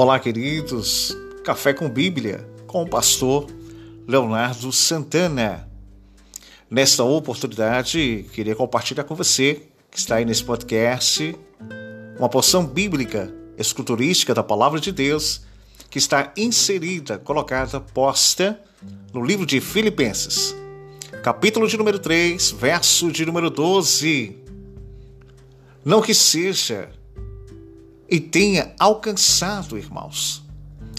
Olá, queridos. Café com Bíblia com o pastor Leonardo Santana. Nesta oportunidade, queria compartilhar com você que está aí nesse podcast uma porção bíblica, esculturística da palavra de Deus que está inserida, colocada, posta no livro de Filipenses, capítulo de número 3, verso de número 12. Não que seja e tenha alcançado, irmãos,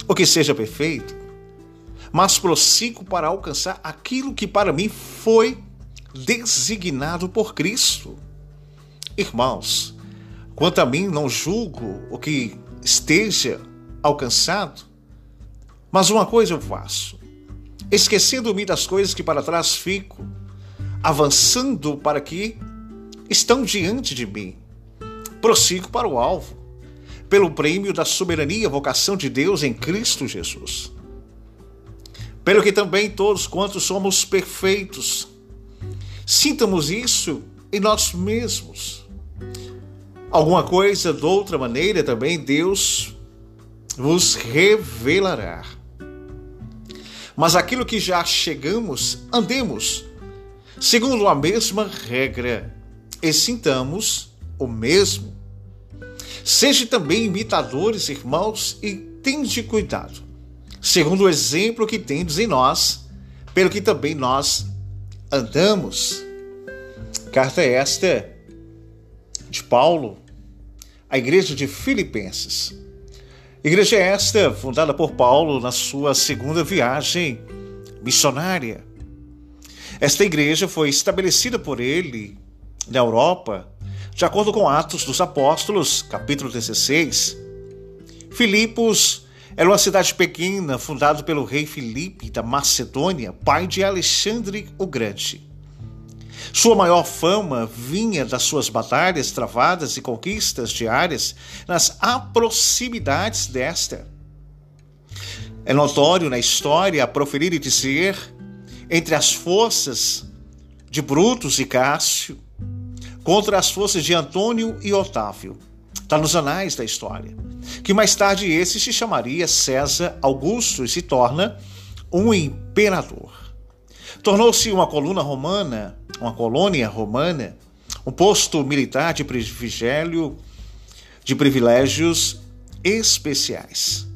o que seja perfeito, mas prossigo para alcançar aquilo que para mim foi designado por Cristo. Irmãos, quanto a mim, não julgo o que esteja alcançado, mas uma coisa eu faço, esquecendo-me das coisas que para trás fico, avançando para que estão diante de mim, prossigo para o alvo pelo prêmio da soberania vocação de Deus em Cristo Jesus. Pelo que também todos quantos somos perfeitos, sintamos isso em nós mesmos. Alguma coisa de outra maneira também Deus vos revelará. Mas aquilo que já chegamos, andemos segundo a mesma regra e sintamos o mesmo Seja também imitadores, irmãos, e tende cuidado, segundo o exemplo que tendes em nós, pelo que também nós andamos. Carta esta de Paulo à igreja de Filipenses. Igreja esta fundada por Paulo na sua segunda viagem missionária. Esta igreja foi estabelecida por ele na Europa de acordo com Atos dos Apóstolos, capítulo 16, Filipos era uma cidade pequena fundada pelo rei Filipe da Macedônia, pai de Alexandre o Grande. Sua maior fama vinha das suas batalhas travadas e conquistas diárias nas proximidades desta. É notório na história proferir e dizer entre as forças de Brutus e Cássio, contra as forças de Antônio e Otávio. Está nos anais da história. Que mais tarde esse se chamaria César Augusto e se torna um imperador. Tornou-se uma coluna romana, uma colônia romana, um posto militar de privilégio, de privilégios especiais.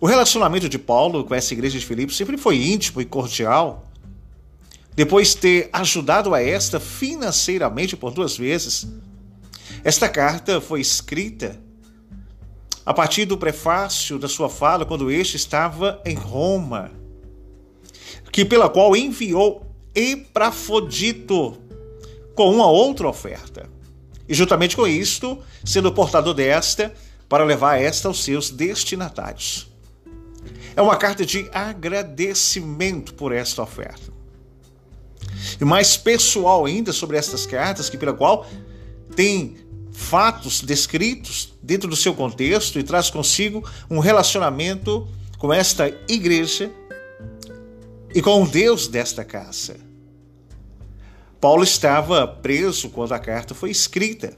O relacionamento de Paulo com essa igreja de Filipe sempre foi íntimo e cordial, depois ter ajudado a esta financeiramente por duas vezes. Esta carta foi escrita a partir do prefácio da sua fala quando este estava em Roma, que pela qual enviou Eprafodito com uma outra oferta. E juntamente com isto, sendo portador desta para levar esta aos seus destinatários. É uma carta de agradecimento por esta oferta e mais pessoal ainda sobre estas cartas, que pela qual tem fatos descritos dentro do seu contexto e traz consigo um relacionamento com esta igreja e com o Deus desta casa. Paulo estava preso quando a carta foi escrita.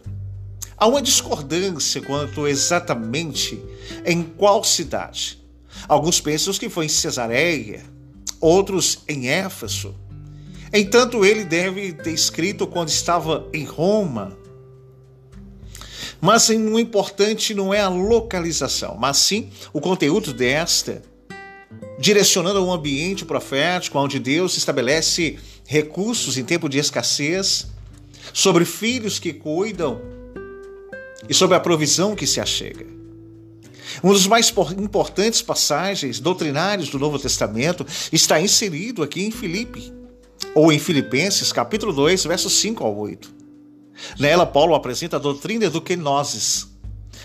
Há uma discordância quanto exatamente em qual cidade. Alguns pensam que foi em Cesareia, outros em Éfeso. Entanto, ele deve ter escrito quando estava em Roma. Mas o importante não é a localização, mas sim o conteúdo desta, direcionando a um ambiente profético onde Deus estabelece recursos em tempo de escassez, sobre filhos que cuidam e sobre a provisão que se achega. Um dos mais importantes passagens doutrinários do Novo Testamento está inserido aqui em Filipe ou em Filipenses, capítulo 2, versos 5 ao 8. Nela, Paulo apresenta a doutrina do kenosis,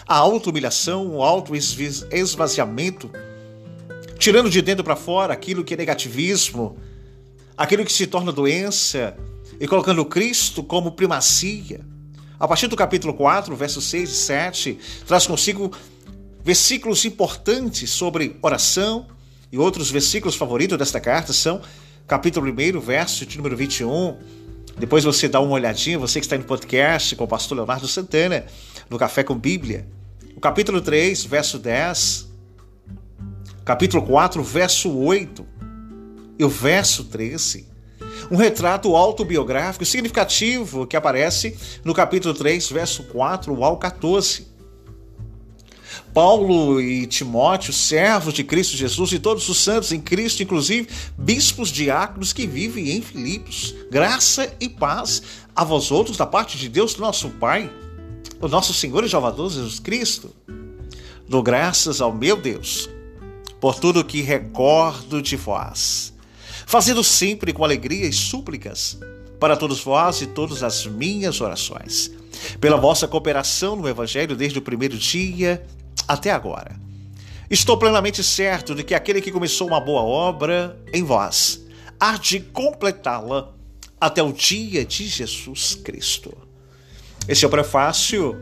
a auto-humilhação, o auto-esvaziamento, tirando de dentro para fora aquilo que é negativismo, aquilo que se torna doença, e colocando Cristo como primacia. A partir do capítulo 4, versos 6 e 7, traz consigo versículos importantes sobre oração, e outros versículos favoritos desta carta são capítulo 1, verso de número 21. Depois você dá uma olhadinha, você que está no podcast com o pastor Leonardo Santana, no Café com Bíblia. O capítulo 3, verso 10. capítulo 4, verso 8 e o verso 13. Um retrato autobiográfico significativo que aparece no capítulo 3, verso 4 ao 14. Paulo e Timóteo, servos de Cristo Jesus e todos os santos em Cristo, inclusive bispos diáconos que vivem em Filipos. Graça e paz a vós outros da parte de Deus, nosso Pai, o nosso Senhor e Salvador Jesus Cristo. Dou graças ao meu Deus por tudo que recordo de vós, fazendo sempre com alegria e súplicas para todos vós e todas as minhas orações, pela vossa cooperação no Evangelho desde o primeiro dia até agora. Estou plenamente certo de que aquele que começou uma boa obra em vós há de completá-la até o dia de Jesus Cristo. Esse é o prefácio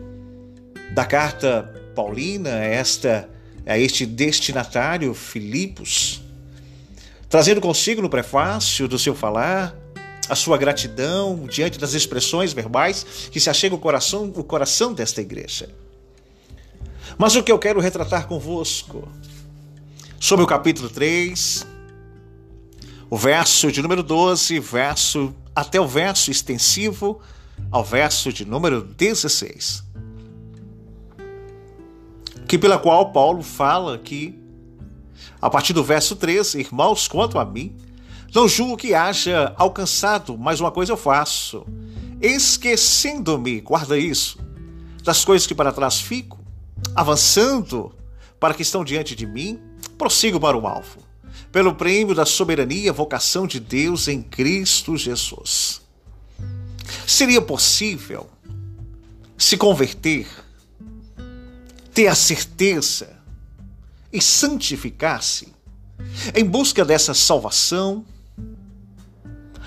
da carta paulina, esta a este destinatário Filipos, trazendo consigo no prefácio do seu falar a sua gratidão diante das expressões verbais que se achega o coração, o coração desta igreja. Mas o que eu quero retratar convosco sobre o capítulo 3, o verso de número 12, verso até o verso extensivo ao verso de número 16. Que pela qual Paulo fala que a partir do verso 13, irmãos, quanto a mim, não julgo que haja alcançado, mas uma coisa eu faço, esquecendo-me, guarda isso, das coisas que para trás fico avançando para que estão diante de mim, prossigo para o alvo, pelo prêmio da soberania, vocação de Deus em Cristo Jesus. Seria possível se converter, ter a certeza e santificar-se em busca dessa salvação?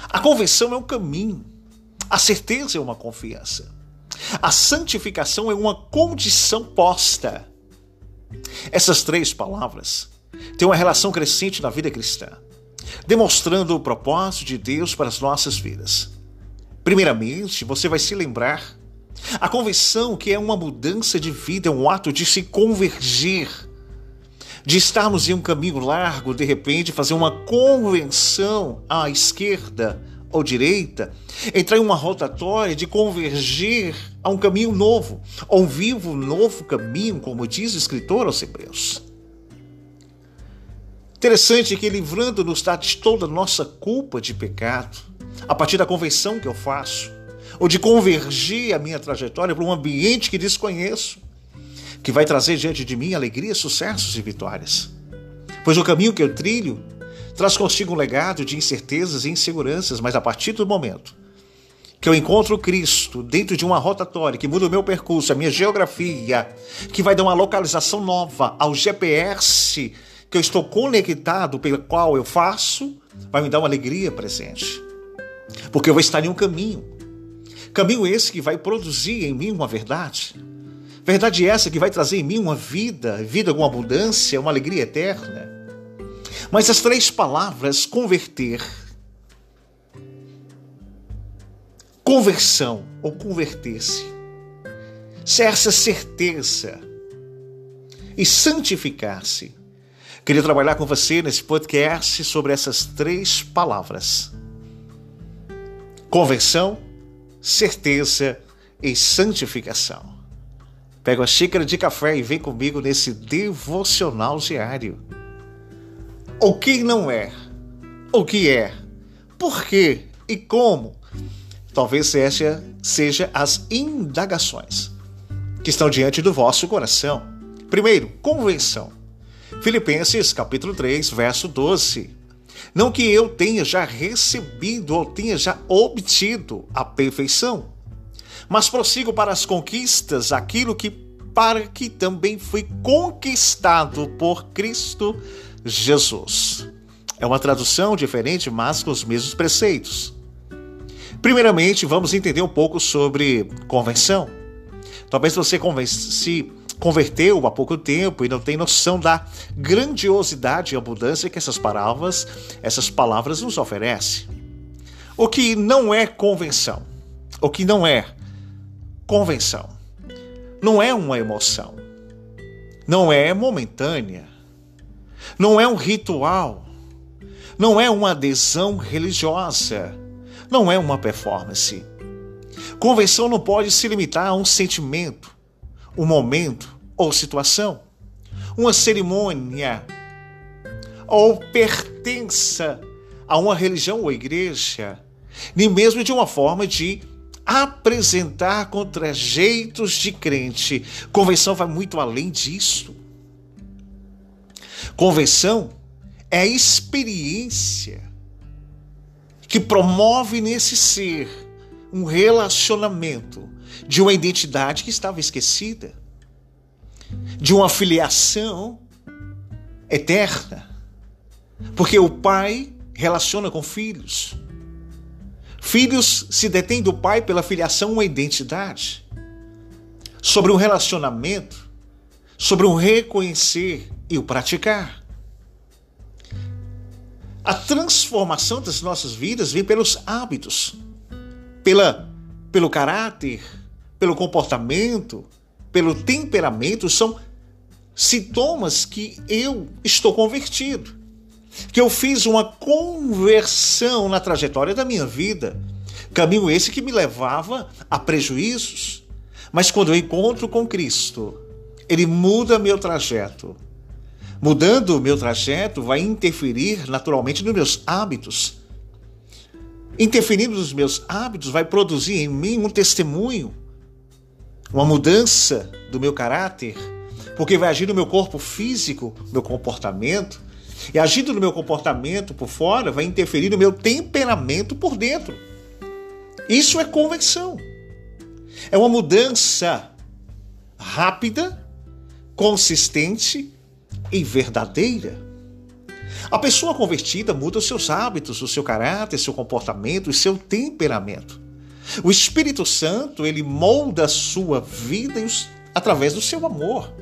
A conversão é um caminho, a certeza é uma confiança. A santificação é uma condição posta. Essas três palavras têm uma relação crescente na vida cristã, demonstrando o propósito de Deus para as nossas vidas. Primeiramente, você vai se lembrar a conversão que é uma mudança de vida, é um ato de se convergir, de estarmos em um caminho largo, de repente fazer uma convenção à esquerda ou direita, entrar em uma rotatória de convergir a um caminho novo, a um vivo novo caminho, como diz o escritor aos Hebreus. Interessante que, livrando-nos de toda nossa culpa de pecado, a partir da conversão que eu faço, ou de convergir a minha trajetória para um ambiente que desconheço, que vai trazer diante de mim alegria, sucessos e vitórias. Pois o caminho que eu trilho traz consigo um legado de incertezas e inseguranças, mas a partir do momento que eu encontro Cristo dentro de uma rotatória que muda o meu percurso, a minha geografia, que vai dar uma localização nova ao GPS que eu estou conectado, pelo qual eu faço, vai me dar uma alegria presente. Porque eu vou estar em um caminho. Caminho esse que vai produzir em mim uma verdade. Verdade essa que vai trazer em mim uma vida, vida com abundância, uma alegria eterna. Mas as três palavras converter, conversão ou converter-se, se essa certeza e santificar-se. Queria trabalhar com você nesse podcast sobre essas três palavras: conversão, certeza e santificação. Pega uma xícara de café e vem comigo nesse devocional diário o que não é, o que é, por quê e como. Talvez seja, seja as indagações que estão diante do vosso coração. Primeiro, convenção. Filipenses capítulo 3, verso 12. Não que eu tenha já recebido ou tenha já obtido a perfeição, mas prossigo para as conquistas, aquilo que para que também fui conquistado por Cristo Jesus. É uma tradução diferente, mas com os mesmos preceitos. Primeiramente, vamos entender um pouco sobre convenção. Talvez você se converteu há pouco tempo e não tem noção da grandiosidade e abundância que essas palavras, essas palavras nos oferecem. O que não é convenção? O que não é convenção? Não é uma emoção. Não é momentânea não é um ritual, não é uma adesão religiosa, não é uma performance. Convenção não pode se limitar a um sentimento, um momento ou situação, uma cerimônia ou pertença a uma religião ou igreja, nem mesmo de uma forma de apresentar contra-jeitos de crente. Convenção vai muito além disso. Convenção é a experiência que promove nesse ser um relacionamento de uma identidade que estava esquecida, de uma filiação eterna. Porque o pai relaciona com filhos. Filhos se detêm do pai pela filiação uma identidade. Sobre um relacionamento, sobre um reconhecer e o praticar. A transformação das nossas vidas vem pelos hábitos, pela, pelo caráter, pelo comportamento, pelo temperamento, são sintomas que eu estou convertido que eu fiz uma conversão na trajetória da minha vida. Caminho esse que me levava a prejuízos. Mas quando eu encontro com Cristo, ele muda meu trajeto. Mudando o meu trajeto, vai interferir naturalmente nos meus hábitos. Interferindo nos meus hábitos, vai produzir em mim um testemunho, uma mudança do meu caráter, porque vai agir no meu corpo físico, meu comportamento, e agindo no meu comportamento por fora, vai interferir no meu temperamento por dentro. Isso é conversão. É uma mudança rápida, consistente e verdadeira. A pessoa convertida muda os seus hábitos, o seu caráter, seu comportamento e seu temperamento. O Espírito Santo, ele molda a sua vida através do seu amor.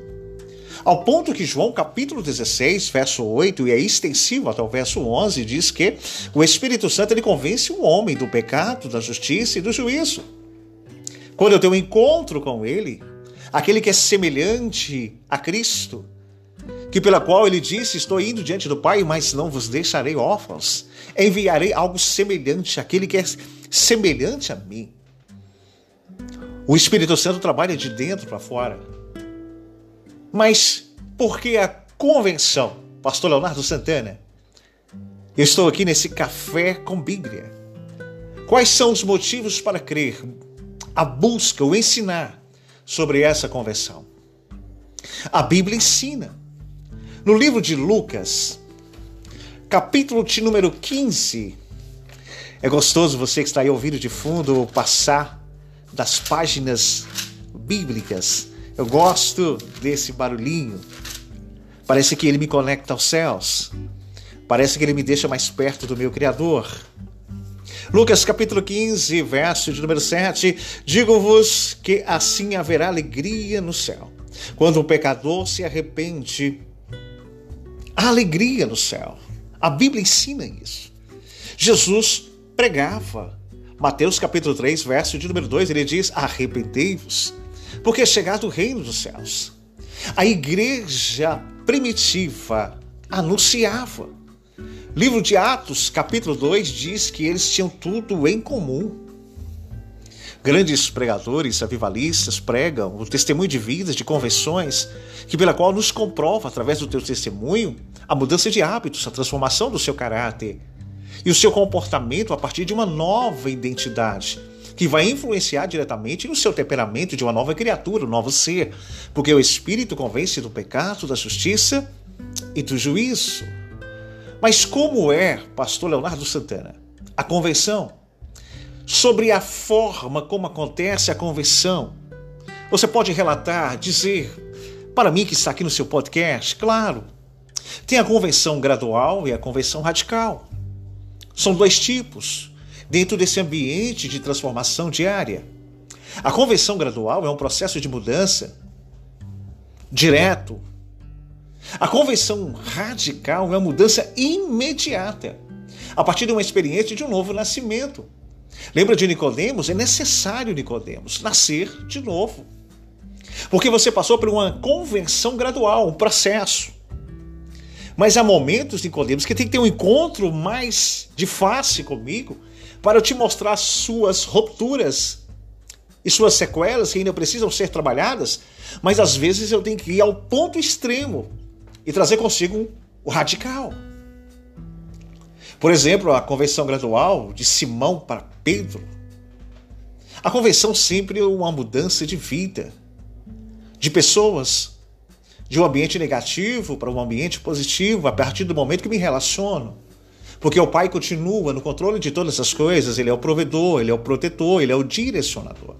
Ao ponto que João capítulo 16, verso 8, e é extensivo até o verso 11, diz que o Espírito Santo ele convence o homem do pecado, da justiça e do juízo. Quando eu tenho um encontro com ele, aquele que é semelhante a Cristo, que pela qual ele disse: Estou indo diante do Pai, mas não vos deixarei órfãos. Enviarei algo semelhante àquele que é semelhante a mim. O Espírito Santo trabalha de dentro para fora. Mas por que a convenção? Pastor Leonardo Santana. Eu estou aqui nesse café com Bíblia. Quais são os motivos para crer? A busca, o ensinar sobre essa convenção. A Bíblia ensina. No livro de Lucas, capítulo de número 15, é gostoso você que está aí ouvindo de fundo passar das páginas bíblicas eu gosto desse barulhinho. Parece que ele me conecta aos céus. Parece que ele me deixa mais perto do meu Criador. Lucas capítulo 15, verso de número 7: Digo-vos que assim haverá alegria no céu, quando um pecador se arrepende. Há alegria no céu. A Bíblia ensina isso. Jesus pregava. Mateus capítulo 3, verso de número 2, ele diz: Arrependei-vos porque é chegado o reino dos céus. A igreja primitiva anunciava. Livro de Atos, capítulo 2, diz que eles tinham tudo em comum. Grandes pregadores, avivalistas pregam o testemunho de vidas, de convenções, que pela qual nos comprova, através do teu testemunho, a mudança de hábitos, a transformação do seu caráter e o seu comportamento a partir de uma nova identidade que vai influenciar diretamente no seu temperamento de uma nova criatura, um novo ser, porque o Espírito convence do pecado, da justiça e do juízo. Mas como é, pastor Leonardo Santana, a convenção? Sobre a forma como acontece a convenção. Você pode relatar, dizer, para mim que está aqui no seu podcast, claro. Tem a convenção gradual e a convenção radical. São dois tipos dentro desse ambiente de transformação diária. A conversão gradual é um processo de mudança direto. A conversão radical é uma mudança imediata, a partir de uma experiência de um novo nascimento. Lembra de Nicodemos? É necessário, Nicodemos, nascer de novo. Porque você passou por uma conversão gradual, um processo. Mas há momentos, Nicodemos, que tem que ter um encontro mais de face comigo para eu te mostrar suas rupturas e suas sequelas que ainda precisam ser trabalhadas, mas às vezes eu tenho que ir ao ponto extremo e trazer consigo o radical. Por exemplo, a conversão gradual de Simão para Pedro. A conversão sempre é uma mudança de vida, de pessoas, de um ambiente negativo para um ambiente positivo a partir do momento que me relaciono. Porque o Pai continua no controle de todas as coisas, Ele é o provedor, Ele é o protetor, Ele é o direcionador.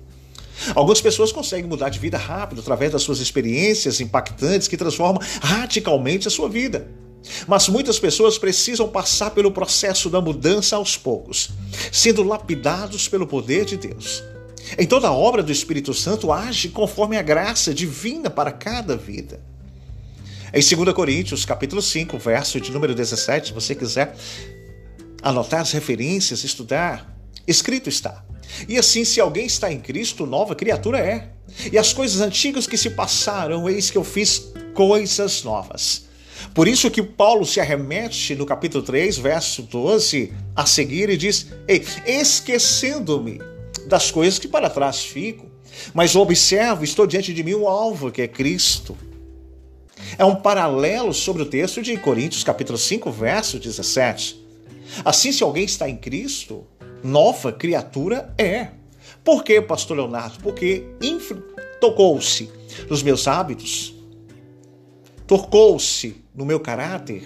Algumas pessoas conseguem mudar de vida rápido através das suas experiências impactantes que transformam radicalmente a sua vida. Mas muitas pessoas precisam passar pelo processo da mudança aos poucos, sendo lapidados pelo poder de Deus. Em toda a obra do Espírito Santo age conforme a graça divina para cada vida. Em 2 Coríntios, capítulo 5, verso de número 17, se você quiser anotar as referências, estudar, escrito está: e assim, se alguém está em Cristo, nova criatura é. E as coisas antigas que se passaram, eis que eu fiz coisas novas. Por isso que Paulo se arremete no capítulo 3, verso 12, a seguir e diz: Ei, esquecendo-me das coisas que para trás fico, mas observo, estou diante de mim um alvo que é Cristo. É um paralelo sobre o texto de Coríntios, capítulo 5, verso 17. Assim, se alguém está em Cristo, nova criatura é. Por quê, pastor Leonardo? Porque tocou-se nos meus hábitos, tocou-se no meu caráter,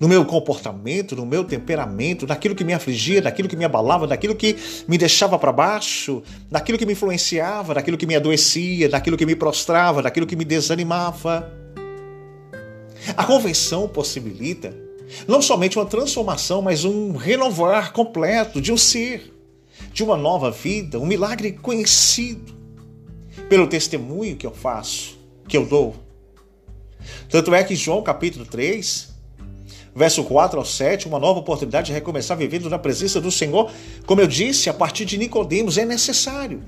no meu comportamento, no meu temperamento, naquilo que me afligia, naquilo que me abalava, naquilo que me deixava para baixo, naquilo que me influenciava, naquilo que me adoecia, naquilo que me prostrava, naquilo que me desanimava. A convenção possibilita não somente uma transformação, mas um renovar completo de um ser, de uma nova vida, um milagre conhecido pelo testemunho que eu faço, que eu dou. Tanto é que João capítulo 3, verso 4 ao 7, uma nova oportunidade de recomeçar vivendo na presença do Senhor, como eu disse, a partir de Nicodemos, é necessário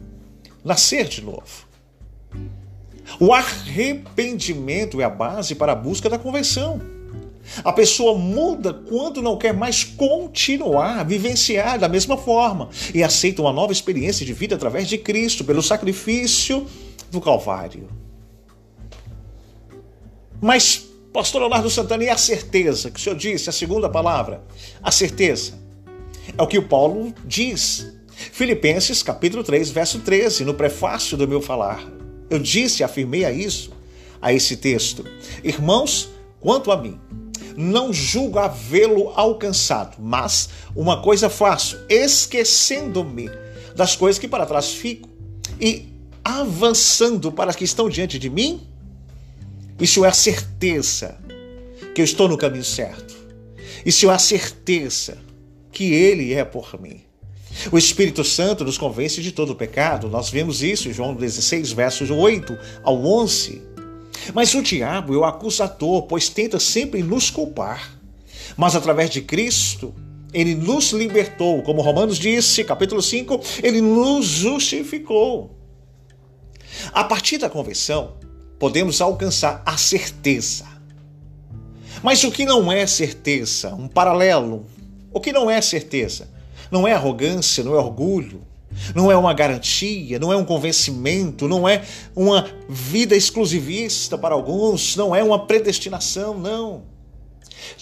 nascer de novo. O arrependimento é a base para a busca da conversão. A pessoa muda quando não quer mais continuar a vivenciar da mesma forma e aceita uma nova experiência de vida através de Cristo, pelo sacrifício do Calvário. Mas, pastor Leonardo Santana, e a certeza que o senhor disse, a segunda palavra? A certeza. É o que o Paulo diz. Filipenses capítulo 3, verso 13, no prefácio do meu falar. Eu disse, afirmei a isso, a esse texto. Irmãos, quanto a mim, não julgo havê-lo alcançado, mas uma coisa faço, esquecendo-me das coisas que para trás fico e avançando para as que estão diante de mim. Isso é a certeza que eu estou no caminho certo. Isso é a certeza que Ele é por mim. O Espírito Santo nos convence de todo o pecado. Nós vemos isso em João 16, versos 8 ao 11. Mas o diabo é o acusador, pois tenta sempre nos culpar. Mas através de Cristo, ele nos libertou, como Romanos disse, capítulo 5, ele nos justificou. A partir da conversão, podemos alcançar a certeza. Mas o que não é certeza? Um paralelo. O que não é certeza? Não é arrogância, não é orgulho, não é uma garantia, não é um convencimento, não é uma vida exclusivista para alguns, não é uma predestinação, não.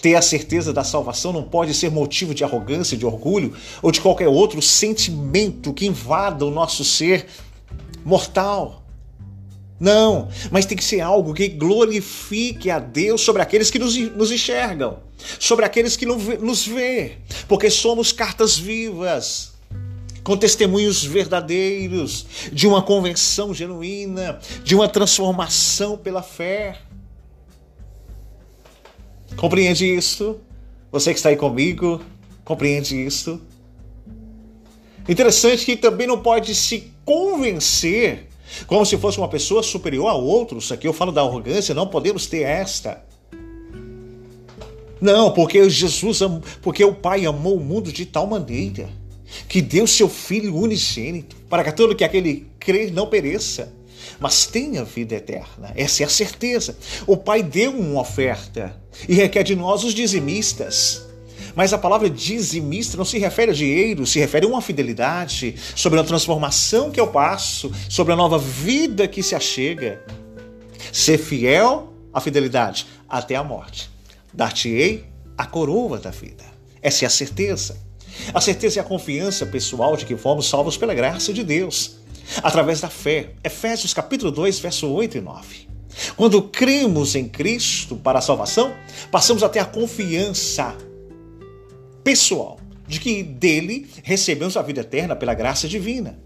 Ter a certeza da salvação não pode ser motivo de arrogância, de orgulho ou de qualquer outro sentimento que invada o nosso ser mortal. Não, mas tem que ser algo que glorifique a Deus sobre aqueles que nos, nos enxergam, sobre aqueles que nos vê, porque somos cartas vivas com testemunhos verdadeiros de uma convenção genuína, de uma transformação pela fé. Compreende isso? Você que está aí comigo, compreende isso? Interessante que também não pode se convencer como se fosse uma pessoa superior a outros. Aqui eu falo da arrogância, não podemos ter esta. Não, porque Jesus, porque o Pai amou o mundo de tal maneira que deu seu Filho unigênito, para que todo que aquele crer não pereça, mas tem a vida eterna. Essa é a certeza. O Pai deu uma oferta e requer de nós os dizimistas. Mas a palavra dizimista não se refere a dinheiro, se refere a uma fidelidade sobre a transformação que eu passo, sobre a nova vida que se achega. Ser fiel à fidelidade até a morte. Dar-te-ei a coroa da vida. Essa é a certeza. A certeza e a confiança pessoal de que fomos salvos pela graça de Deus, através da fé. Efésios capítulo 2, verso 8 e 9. Quando cremos em Cristo para a salvação, passamos a ter a confiança pessoal de que dele recebemos a vida eterna pela graça divina.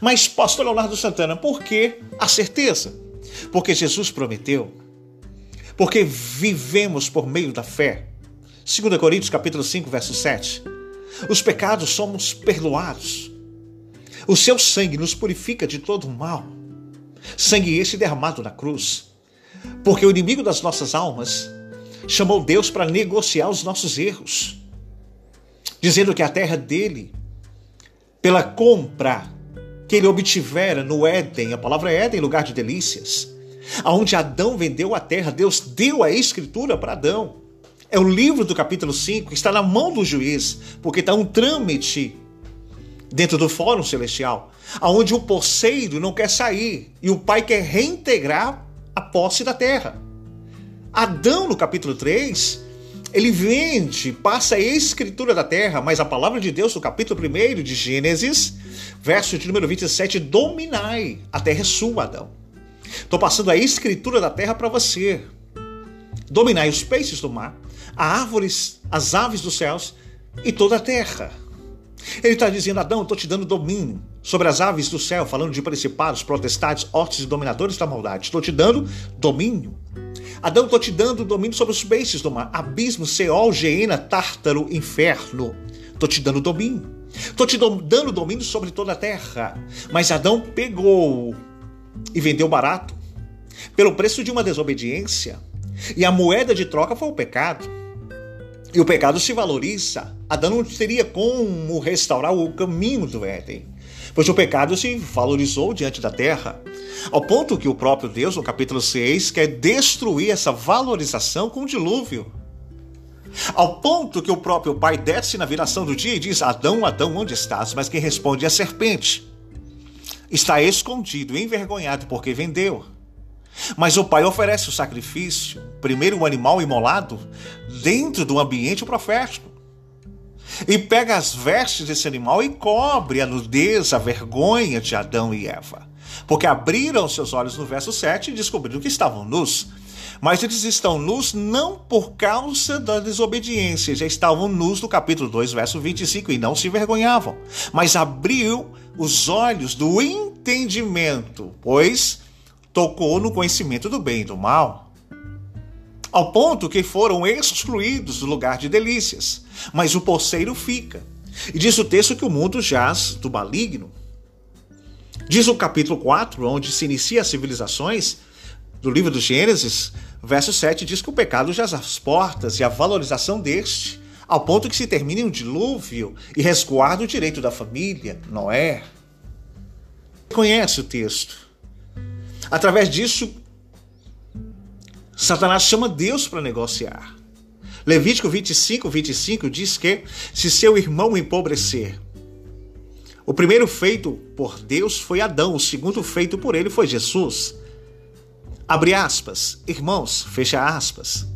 Mas, pastor Leonardo Santana, por que a certeza? Porque Jesus prometeu. Porque vivemos por meio da fé. 2 Coríntios capítulo 5, verso 7. Os pecados somos perdoados. O seu sangue nos purifica de todo mal. Sangue esse derramado na cruz. Porque o inimigo das nossas almas chamou Deus para negociar os nossos erros, dizendo que a terra dele, pela compra que ele obtivera no Éden, a palavra Éden, lugar de delícias, aonde Adão vendeu a terra, Deus deu a escritura para Adão. É o livro do capítulo 5 que está na mão do juiz, porque está um trâmite dentro do fórum celestial, aonde o poceiro não quer sair e o pai quer reintegrar a posse da terra. Adão, no capítulo 3, ele vende, passa a escritura da terra, mas a palavra de Deus, no capítulo 1 de Gênesis, verso de número 27, dominai, a terra é sua, Adão. Estou passando a escritura da terra para você. Dominai os peixes do mar, as árvores, as aves dos céus e toda a terra. Ele está dizendo, Adão, estou te dando domínio sobre as aves do céu, falando de principados, protestados, hortes e dominadores da maldade. Estou te dando domínio. Adão, estou te dando domínio sobre os peixes do mar, abismo, Seol, Geena, Tártaro, inferno. Estou te dando domínio. Estou te dando domínio sobre toda a terra. Mas Adão pegou e vendeu barato, pelo preço de uma desobediência. E a moeda de troca foi o pecado. E o pecado se valoriza. Adão não teria como restaurar o caminho do Éden, pois o pecado se valorizou diante da terra, ao ponto que o próprio Deus, no capítulo 6, quer destruir essa valorização com o dilúvio. Ao ponto que o próprio pai desce na viração do dia e diz: Adão, Adão, onde estás? Mas quem responde é a serpente. Está escondido, envergonhado, porque vendeu. Mas o pai oferece o sacrifício, primeiro o animal imolado, dentro do ambiente profético. E pega as vestes desse animal e cobre a nudez, a vergonha de Adão e Eva. Porque abriram seus olhos no verso 7 e descobriram que estavam nus. Mas eles estão nus não por causa da desobediência, já estavam nus no capítulo 2, verso 25, e não se vergonhavam. Mas abriu os olhos do entendimento, pois tocou no conhecimento do bem e do mal, ao ponto que foram excluídos do lugar de delícias. Mas o poceiro fica. E diz o texto que o mundo jaz do maligno. Diz o capítulo 4, onde se inicia as civilizações, do livro do Gênesis, verso 7, diz que o pecado jaz às portas e a valorização deste, ao ponto que se termina um dilúvio e resguarda o direito da família, Noé. Conhece o texto. Através disso, Satanás chama Deus para negociar. Levítico 25, 25 diz que se seu irmão empobrecer, o primeiro feito por Deus foi Adão, o segundo feito por ele foi Jesus. Abre aspas, irmãos, fecha aspas.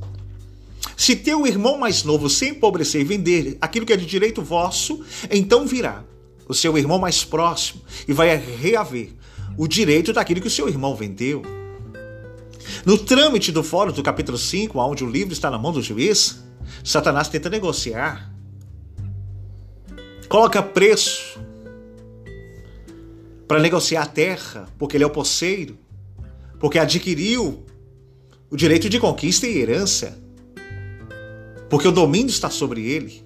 Se teu irmão mais novo se empobrecer e vender aquilo que é de direito vosso, então virá o seu irmão mais próximo e vai reaver o direito daquilo que o seu irmão vendeu. No trâmite do fórum do capítulo 5, onde o livro está na mão do juiz, Satanás tenta negociar. Coloca preço para negociar a terra, porque ele é o poceiro, porque adquiriu o direito de conquista e herança, porque o domínio está sobre ele.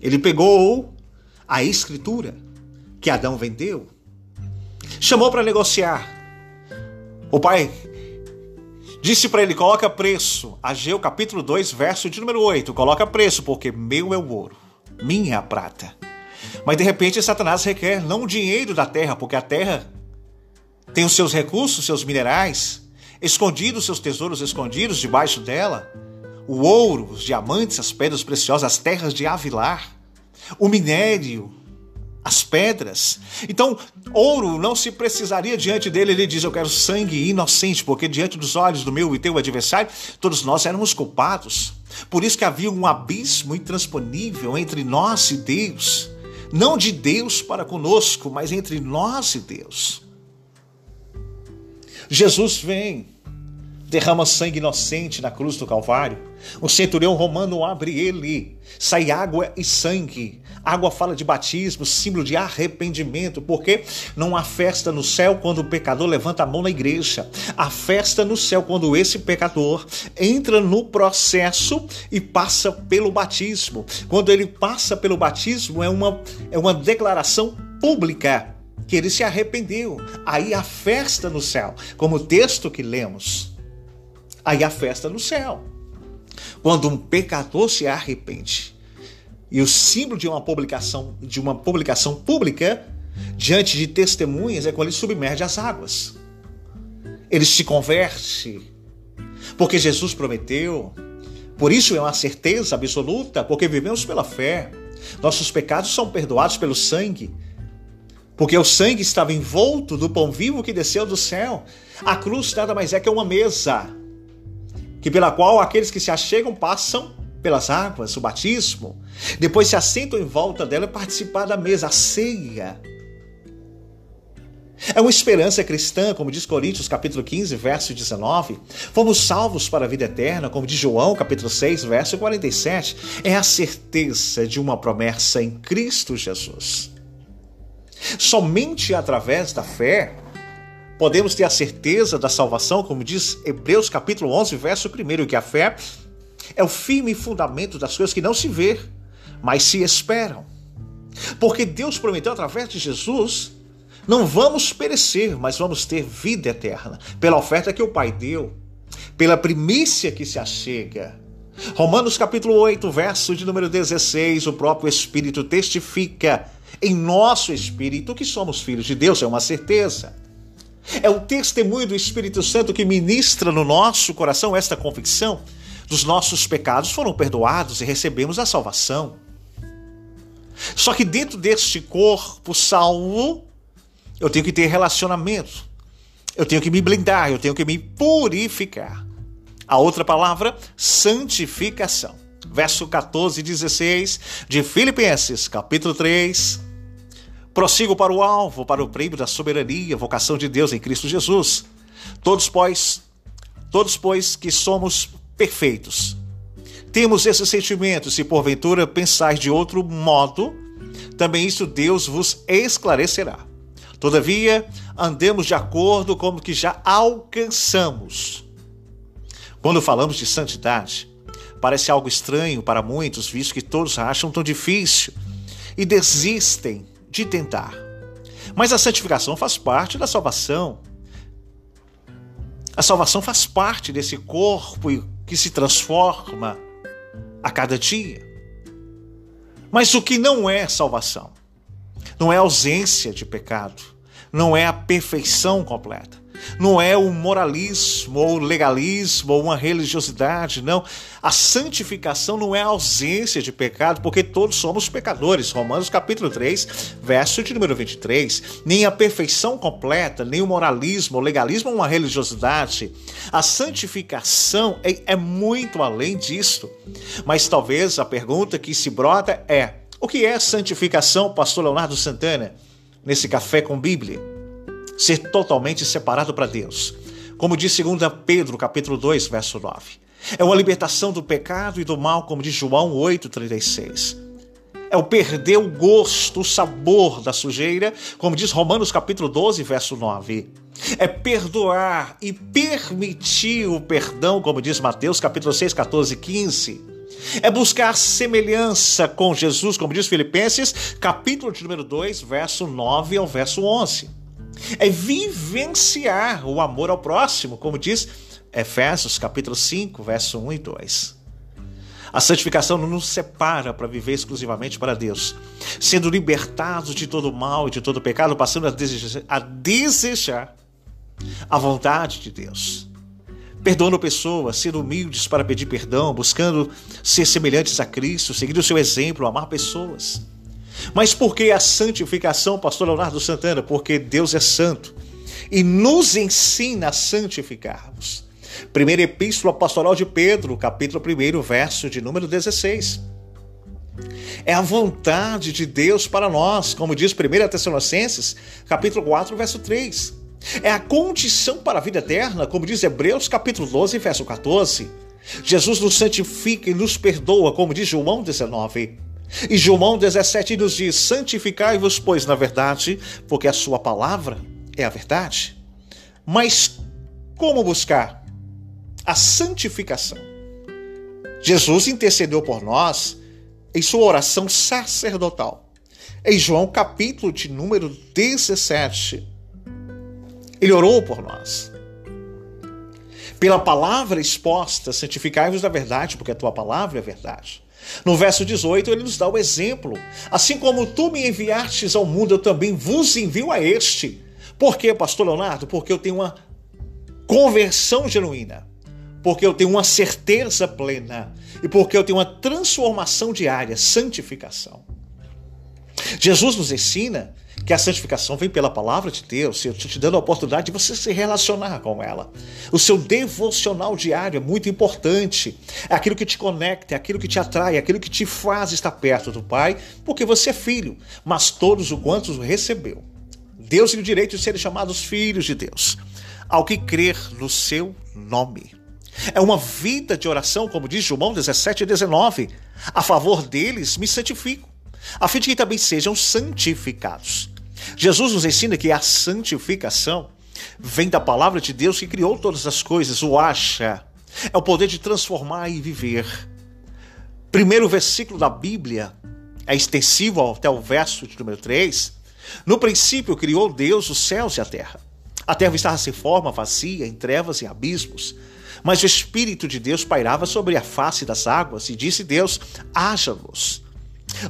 Ele pegou a escritura que Adão vendeu chamou para negociar. O pai disse para ele: coloca preço. Ageu capítulo 2, verso de número 8: coloca preço, porque meu é o ouro, minha é a prata. Mas de repente Satanás requer não o dinheiro da terra, porque a terra tem os seus recursos, seus minerais, escondidos seus tesouros escondidos debaixo dela, o ouro, os diamantes, as pedras preciosas, as terras de Avilar, o minério, as pedras. Então, ouro não se precisaria diante dele. Ele diz: Eu quero sangue inocente, porque diante dos olhos do meu e teu adversário, todos nós éramos culpados. Por isso que havia um abismo intransponível entre nós e Deus. Não de Deus para conosco, mas entre nós e Deus. Jesus vem, derrama sangue inocente na cruz do Calvário. O centurião romano abre ele, sai água e sangue. Água fala de batismo, símbolo de arrependimento, porque não há festa no céu quando o pecador levanta a mão na igreja. Há festa no céu quando esse pecador entra no processo e passa pelo batismo. Quando ele passa pelo batismo, é uma, é uma declaração pública que ele se arrependeu. Aí a festa no céu, como o texto que lemos. Aí a festa no céu. Quando um pecador se arrepende. E o símbolo de uma publicação, de uma publicação pública diante de testemunhas é quando ele submerge as águas. Ele se converte, porque Jesus prometeu. Por isso é uma certeza absoluta, porque vivemos pela fé. Nossos pecados são perdoados pelo sangue, porque o sangue estava envolto do pão vivo que desceu do céu. A cruz nada mais é que uma mesa, que pela qual aqueles que se achegam passam pelas águas, o batismo, depois se assentam em volta dela e participar da mesa, a ceia. É uma esperança cristã, como diz Coríntios capítulo 15, verso 19. Fomos salvos para a vida eterna, como diz João capítulo 6, verso 47. É a certeza de uma promessa em Cristo Jesus. Somente através da fé podemos ter a certeza da salvação, como diz Hebreus capítulo 11, verso 1, que a fé é o firme fundamento das coisas que não se vê, mas se esperam. Porque Deus prometeu através de Jesus, não vamos perecer, mas vamos ter vida eterna, pela oferta que o Pai deu, pela primícia que se achega. Romanos capítulo 8, verso de número 16, o próprio Espírito testifica em nosso espírito que somos filhos de Deus, é uma certeza. É o testemunho do Espírito Santo que ministra no nosso coração esta convicção dos nossos pecados foram perdoados e recebemos a salvação. Só que dentro deste corpo salvo, eu tenho que ter relacionamento. Eu tenho que me blindar, eu tenho que me purificar. A outra palavra, santificação. Verso 14 e 16 de Filipenses, capítulo 3. Prossigo para o alvo, para o prêmio da soberania, vocação de Deus em Cristo Jesus. Todos, pois, todos, pois, que somos perfeitos. Temos esses sentimentos, se porventura pensais de outro modo, também isso Deus vos esclarecerá. Todavia, andemos de acordo com o que já alcançamos. Quando falamos de santidade, parece algo estranho para muitos, visto que todos acham tão difícil e desistem de tentar. Mas a santificação faz parte da salvação. A salvação faz parte desse corpo que se transforma a cada dia. Mas o que não é salvação? Não é ausência de pecado, não é a perfeição completa não é o moralismo ou o legalismo ou uma religiosidade, não. A santificação não é a ausência de pecado, porque todos somos pecadores. Romanos capítulo 3, verso de número 23. Nem a perfeição completa, nem o moralismo ou legalismo ou uma religiosidade. A santificação é, é muito além disso. Mas talvez a pergunta que se brota é: o que é santificação, pastor Leonardo Santana, nesse café com Bíblia? Ser totalmente separado para Deus. Como diz 2 Pedro, capítulo 2, verso 9. É uma libertação do pecado e do mal, como diz João 8,36. É o perder o gosto, o sabor da sujeira, como diz Romanos capítulo 12, verso 9. É perdoar e permitir o perdão, como diz Mateus capítulo 6, 14 15. É buscar semelhança com Jesus, como diz Filipenses, capítulo de número 2, verso 9 ao verso 11 é vivenciar o amor ao próximo, como diz Efésios capítulo 5, verso 1 e 2. A santificação não nos separa para viver exclusivamente para Deus, sendo libertados de todo mal e de todo pecado, passando a desejar, a desejar a vontade de Deus. Perdoando pessoas, sendo humildes para pedir perdão, buscando ser semelhantes a Cristo, seguindo o seu exemplo, amar pessoas. Mas por que a santificação, pastor Leonardo Santana? Porque Deus é santo e nos ensina a santificarmos. Primeira Epístola Pastoral de Pedro, capítulo 1, verso de número 16. É a vontade de Deus para nós, como diz 1 Tessalonicenses, capítulo 4, verso 3. É a condição para a vida eterna, como diz Hebreus capítulo 12, verso 14. Jesus nos santifica e nos perdoa, como diz João 19. E João 17 nos diz: Santificai-vos, pois, na verdade, porque a sua palavra é a verdade. Mas como buscar a santificação? Jesus intercedeu por nós em sua oração sacerdotal. Em João capítulo de número 17, ele orou por nós. Pela palavra exposta, santificai-vos da verdade, porque a tua palavra é verdade. No verso 18, ele nos dá o exemplo. Assim como tu me enviastes ao mundo, eu também vos envio a este. Por quê, pastor Leonardo? Porque eu tenho uma conversão genuína. Porque eu tenho uma certeza plena. E porque eu tenho uma transformação diária, santificação. Jesus nos ensina que a santificação vem pela palavra de Deus, eu estou te dando a oportunidade de você se relacionar com ela. O seu devocional diário é muito importante. É aquilo que te conecta, é aquilo que te atrai, é aquilo que te faz estar perto do Pai, porque você é filho, mas todos o quantos o recebeu. Deus tem o direito de serem chamados filhos de Deus, ao que crer no seu nome. É uma vida de oração, como diz João 17 e 19. A favor deles me santifico, a fim de que também sejam santificados. Jesus nos ensina que a santificação vem da palavra de Deus que criou todas as coisas, o acha. É o poder de transformar e viver. Primeiro versículo da Bíblia é extensivo até o verso de número 3. No princípio criou Deus os céus e a terra. A terra estava sem forma, vazia, em trevas e abismos. Mas o Espírito de Deus pairava sobre a face das águas e disse Deus: haja luz.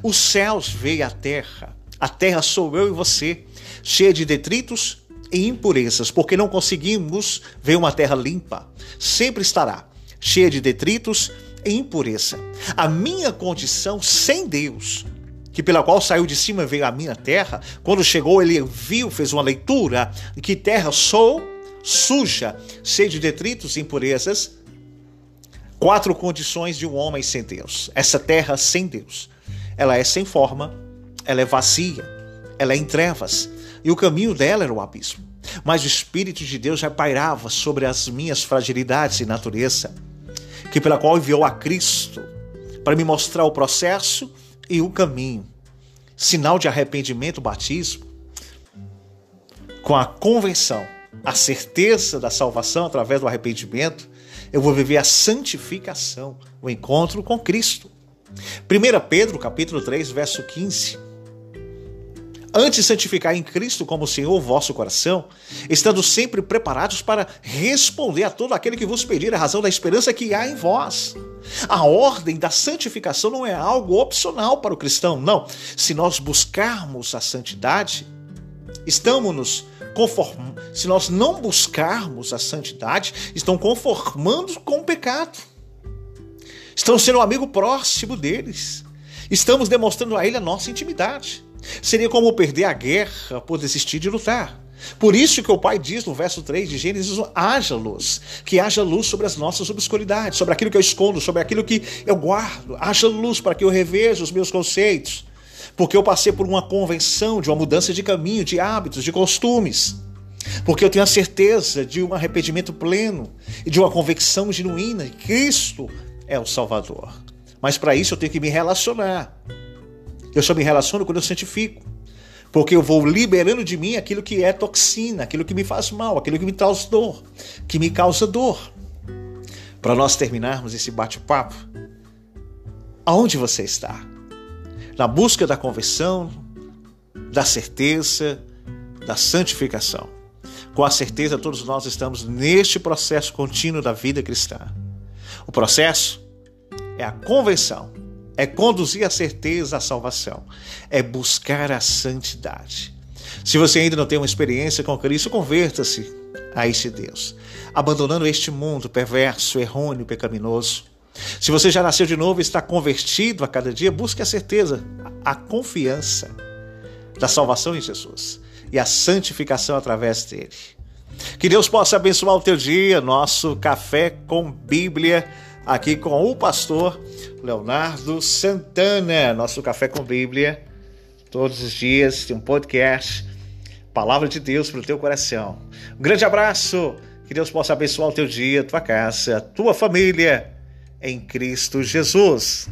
Os céus veio à terra a terra sou eu e você, cheia de detritos e impurezas, porque não conseguimos ver uma terra limpa. Sempre estará cheia de detritos e impureza. A minha condição sem Deus, que pela qual saiu de cima e veio a minha terra, quando chegou ele viu, fez uma leitura, que terra sou suja, cheia de detritos e impurezas. Quatro condições de um homem sem Deus. Essa terra sem Deus. Ela é sem forma, ela é vazia, ela é em trevas, e o caminho dela era o abismo. Mas o Espírito de Deus já pairava sobre as minhas fragilidades e natureza, que pela qual enviou a Cristo para me mostrar o processo e o caminho. Sinal de arrependimento, batismo, com a convenção, a certeza da salvação através do arrependimento, eu vou viver a santificação, o encontro com Cristo. 1 Pedro, capítulo 3, verso 15. Antes santificar em Cristo como Senhor o vosso coração, estando sempre preparados para responder a todo aquele que vos pedir a razão da esperança que há em vós. A ordem da santificação não é algo opcional para o cristão, não. Se nós buscarmos a santidade, estamos nos conformando. Se nós não buscarmos a santidade, estão conformando com o pecado. Estão sendo um amigo próximo deles. Estamos demonstrando a ele a nossa intimidade. Seria como perder a guerra por desistir de lutar. Por isso que o pai diz no verso 3 de Gênesis: haja luz, que haja luz sobre as nossas obscuridades, sobre aquilo que eu escondo, sobre aquilo que eu guardo. Haja luz para que eu reveja os meus conceitos. Porque eu passei por uma convenção de uma mudança de caminho, de hábitos, de costumes. Porque eu tenho a certeza de um arrependimento pleno e de uma convicção genuína. Cristo é o Salvador. Mas para isso eu tenho que me relacionar. Eu só me relaciono quando eu santifico. Porque eu vou liberando de mim aquilo que é toxina, aquilo que me faz mal, aquilo que me traz dor, que me causa dor. Para nós terminarmos esse bate-papo, aonde você está? Na busca da conversão, da certeza, da santificação. Com a certeza, todos nós estamos neste processo contínuo da vida cristã. O processo é a convenção é conduzir a certeza à salvação, é buscar a santidade. Se você ainda não tem uma experiência com Cristo, converta-se a este Deus, abandonando este mundo perverso, errôneo, pecaminoso. Se você já nasceu de novo e está convertido a cada dia, busque a certeza, a confiança da salvação em Jesus e a santificação através dele. Que Deus possa abençoar o teu dia, nosso café com Bíblia, aqui com o pastor Leonardo Santana, nosso café com Bíblia. Todos os dias tem um podcast, palavra de Deus para o teu coração. Um grande abraço, que Deus possa abençoar o teu dia, tua casa, tua família, em Cristo Jesus.